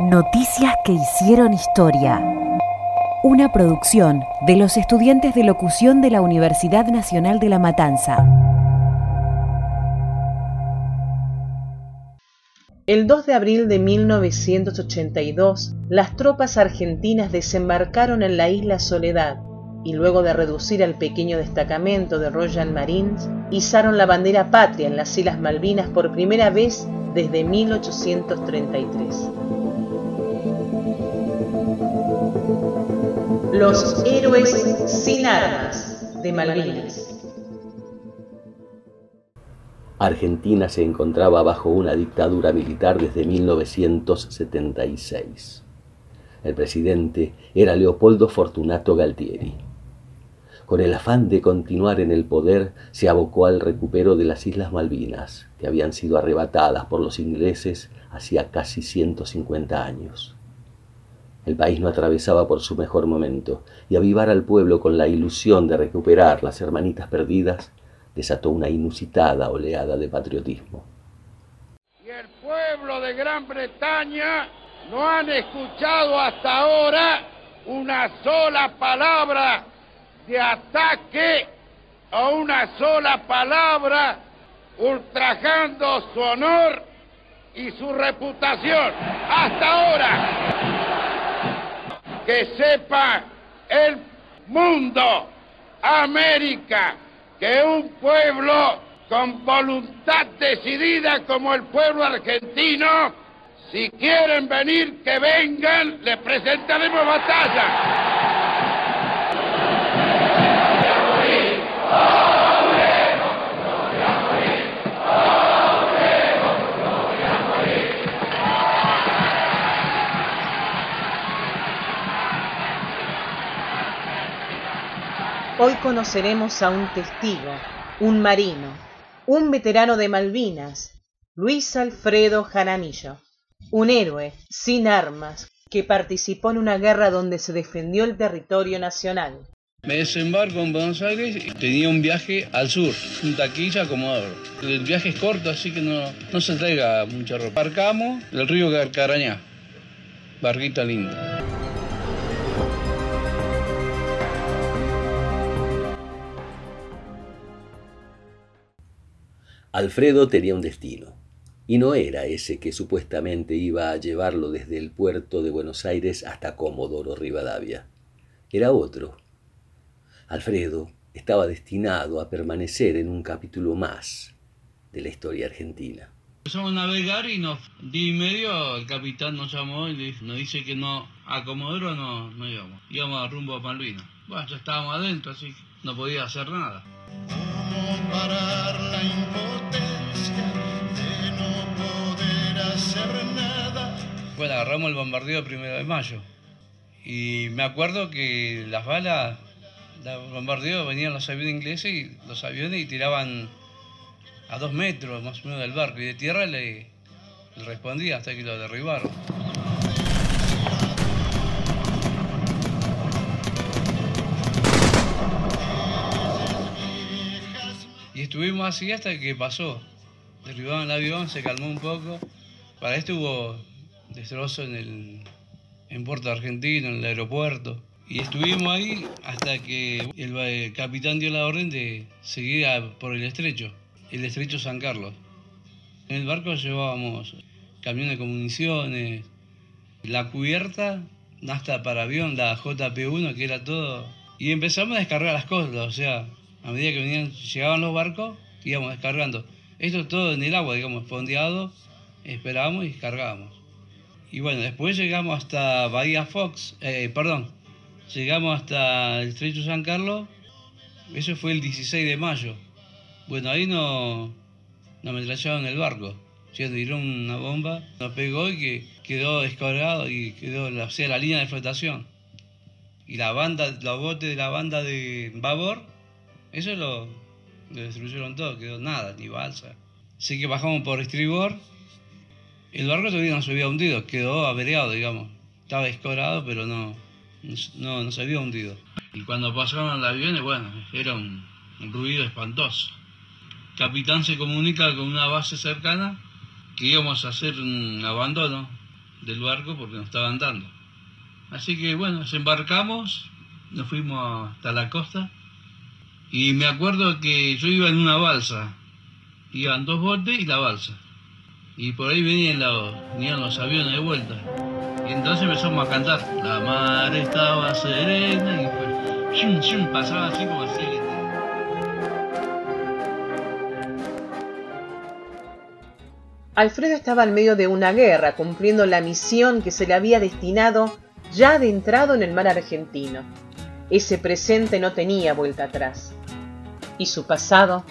Noticias que hicieron historia. Una producción de los estudiantes de locución de la Universidad Nacional de La Matanza. El 2 de abril de 1982, las tropas argentinas desembarcaron en la isla Soledad y luego de reducir al pequeño destacamento de Royal Marines, izaron la bandera patria en las Islas Malvinas por primera vez desde 1833. Los héroes sin armas de Malvinas. Argentina se encontraba bajo una dictadura militar desde 1976. El presidente era Leopoldo Fortunato Galtieri con el afán de continuar en el poder, se abocó al recupero de las Islas Malvinas, que habían sido arrebatadas por los ingleses hacía casi 150 años. El país no atravesaba por su mejor momento, y avivar al pueblo con la ilusión de recuperar las hermanitas perdidas desató una inusitada oleada de patriotismo. Y el pueblo de Gran Bretaña no han escuchado hasta ahora una sola palabra de ataque a una sola palabra, ultrajando su honor y su reputación. Hasta ahora, que sepa el mundo, América, que un pueblo con voluntad decidida como el pueblo argentino, si quieren venir, que vengan, les presentaremos batalla. Hoy conoceremos a un testigo, un marino, un veterano de Malvinas, Luis Alfredo Jaramillo, un héroe sin armas que participó en una guerra donde se defendió el territorio nacional. Me desembarco en Buenos Aires y tenía un viaje al sur, un taquilla Comodoro. El viaje es corto, así que no, no se traiga mucha ropa. Parcamos el río Carcarañá, barquita linda. Alfredo tenía un destino, y no era ese que supuestamente iba a llevarlo desde el puerto de Buenos Aires hasta Comodoro Rivadavia. Era otro. Alfredo estaba destinado a permanecer en un capítulo más de la historia argentina. Empezamos a navegar y nos di medio, el capitán nos llamó y nos dice que no, a Comodoro no, no íbamos, íbamos a rumbo a Malvinas. Bueno, ya estábamos adentro, así que no podía hacer nada. ¿Cómo parar la Bueno, agarramos el bombardeo el primero de mayo. Y me acuerdo que las balas, los bombardeos venían los aviones ingleses y los aviones y tiraban a dos metros más o menos del barco y de tierra le, le respondía hasta que lo derribaron. Y estuvimos así hasta que pasó. Derribaron el avión, se calmó un poco. Para esto hubo destrozo en el en Puerto Argentino, en el aeropuerto. Y estuvimos ahí hasta que el, capitán dio la orden de seguir por el estrecho, el estrecho San Carlos. En el barco llevábamos camiones de municiones, la cubierta, hasta para avión, la JP1, que era todo. Y empezamos a descargar las cosas, o sea, a medida que venían, llegaban los barcos, íbamos descargando. Esto todo en el agua, digamos, fondeado, esperábamos y descargábamos. Y bueno, después llegamos hasta Bahía Fox, eh, perdón, llegamos hasta el Estrecho San Carlos, eso fue el 16 de mayo. Bueno, ahí no, nos ametrallaron el barco, se tiró una bomba, nos pegó y que quedó descargado y quedó o sea, la línea de flotación. Y la banda, los botes de la banda de babor eso lo, destruyeron todo, quedó nada, ni balsa. Así que bajamos por estribor. El barco todavía no se había hundido, quedó averiado, digamos. Estaba escorado, pero no, no, no se había hundido. Y cuando pasaron los aviones, bueno, era un, ruido espantoso. capitán se comunica con una base cercana que íbamos a hacer un abandono del barco porque nos estaban dando. Así que bueno, desembarcamos, nos fuimos hasta la costa y me acuerdo que yo iba en una balsa, iban dos botes y la balsa. Y por ahí venían los, aviones de vuelta. Y entonces empezamos a cantar. La mar estaba serena y pues, pasaba así como así. Alfredo estaba en medio de una guerra, cumpliendo la misión que se le había destinado ya adentrado en el mar argentino. Ese presente no tenía vuelta atrás. ¿Y su pasado?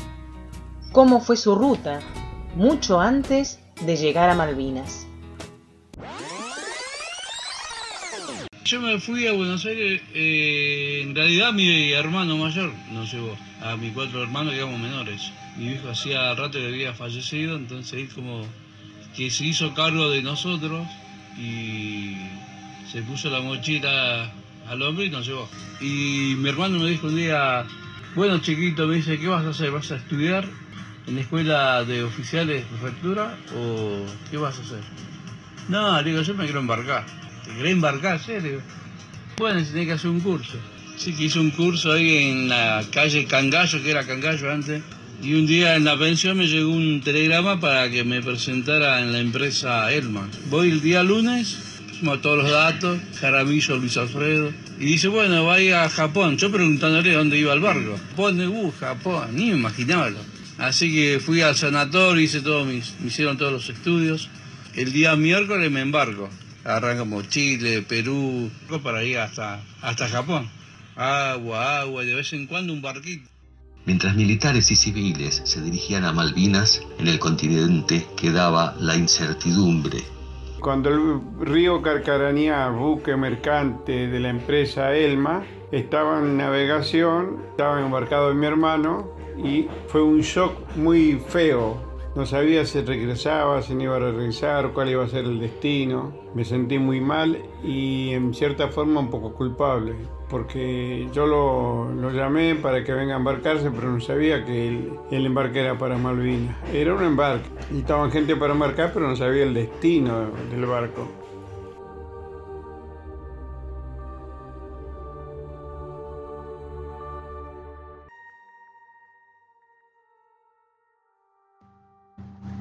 ¿Cómo fue su ruta? Mucho antes de llegar a Malvinas. Yo me fui a Buenos Aires, eh, en realidad mi hermano mayor nos llevó, a mis cuatro hermanos, digamos, menores. Mi hijo hacía rato que había fallecido, entonces él como que se hizo cargo de nosotros y se puso la mochila al hombre y nos llevó. Y mi hermano me dijo un día, bueno chiquito, me dice, ¿qué vas a hacer? ¿Vas a estudiar en la escuela de oficiales de prefectura o qué vas a hacer? No, digo, yo me quiero embarcar. ¿Te querés embarcar? Sí, le digo. Bueno, tenés que hacer un curso. Sí, que hice un curso ahí en la calle Cangallo, que era Cangallo antes. Y un día en la pensión me llegó un telegrama para que me presentara en la empresa Elma. Voy el día lunes, pusimos todos los datos, Jaramillo, Luis Alfredo. Y dice, bueno, va a ir a Japón. Yo preguntándole dónde iba el barco. Japón, uh, Japón, ni me imaginaba. Así que fui al sanatorio, hice todo mis, me hicieron todos los estudios. El día miércoles me embarco. Arrancamos Chile, Perú, para ir hasta, hasta Japón. Agua, agua, de vez en cuando un barquito. Mientras militares y civiles se dirigían a Malvinas, en el continente quedaba la incertidumbre. Cuando el río Carcarañá, buque mercante de la empresa Elma, estaba en navegación, estaba embarcado mi hermano y fue un shock muy feo no sabía si regresaba, si no iba a regresar, cuál iba a ser el destino. Me sentí muy mal y en cierta forma un poco culpable, porque yo lo, llamé para que venga a embarcarse, pero no sabía que el, embarque era para Malvinas. Era un embarque, y estaban gente para embarcar, pero no sabía el destino del barco.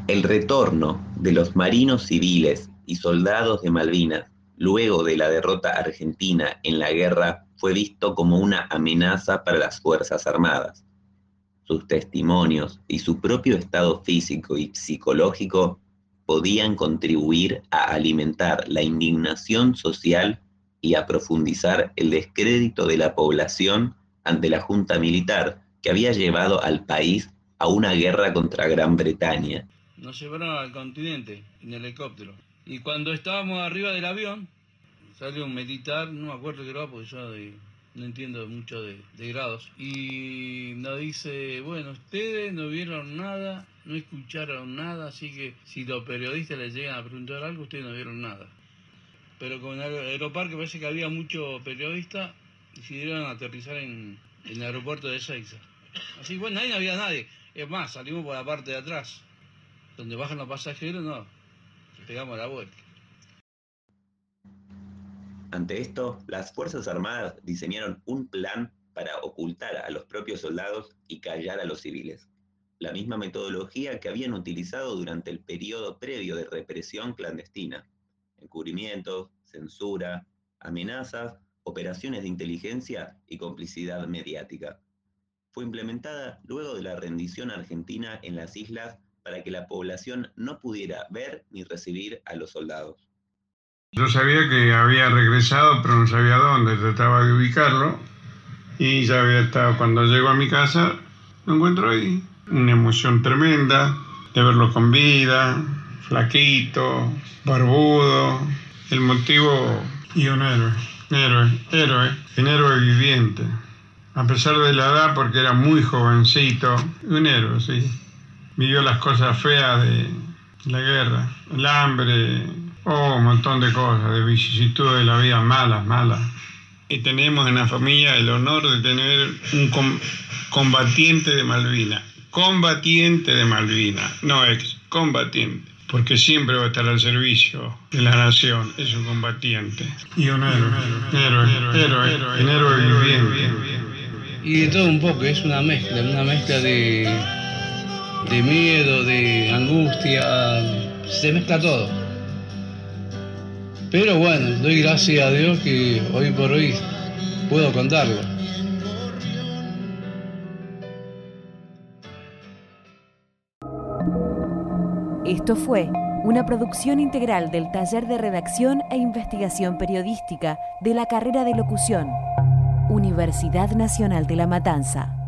El retorno de los marinos civiles y soldados de Malvinas luego de la derrota argentina en la guerra fue visto como una amenaza para las Fuerzas Armadas. Sus testimonios y su propio estado físico y psicológico podían contribuir a alimentar la indignación social y a profundizar el descrédito de la población ante la junta militar que había llevado al país a una guerra contra Gran Bretaña nos llevaron al continente en helicóptero. Y cuando estábamos arriba del avión, salió un militar, no me acuerdo qué era, porque yo no entiendo mucho de, grados, y nos dice, bueno, ustedes no vieron nada, no escucharon nada, así que si los periodistas les llegan a preguntar algo, ustedes no vieron nada. Pero con el aeroparque parece que había muchos periodistas, decidieron aterrizar en, en el aeropuerto de Seiza. Así que bueno, ahí no había nadie. Es más, salimos por la parte de atrás donde bajan los pasajeros, no, pegamos la vuelta. Ante esto, las Fuerzas Armadas diseñaron un plan para ocultar a los propios soldados y callar a los civiles. La misma metodología que habían utilizado durante el periodo previo de represión clandestina. Encubrimientos, censura, amenazas, operaciones de inteligencia y complicidad mediática. Fue implementada luego de la rendición argentina en las islas para que la población no pudiera ver ni recibir a los soldados. Yo sabía que había regresado, pero no sabía dónde, trataba de ubicarlo y ya había estado, cuando llego a mi casa, lo encuentro ahí. Una emoción tremenda de verlo con vida, flaquito, barbudo, el motivo y un héroe, héroe, héroe, un héroe viviente. A pesar de la edad, porque era muy jovencito, un héroe, sí vivió las cosas feas de la guerra, el hambre, oh, un montón de cosas, de vicisitudes de la vida malas, malas. Y tenemos en la familia el honor de tener un combatiente de Malvina, combatiente de Malvina, no ex, combatiente. porque siempre va a estar al servicio de la nación, es un combatiente y un héroe, héroe, héroe, héroe, un héroe viviente. Y de todo un poco, es una mezcla, una mezcla de, de miedo, de angustia, se mezcla todo. Pero bueno, doy gracias a Dios que hoy por hoy puedo contarlo. Esto fue una producción integral del Taller de Redacción e Investigación Periodística de la carrera de locución, Universidad Nacional de La Matanza.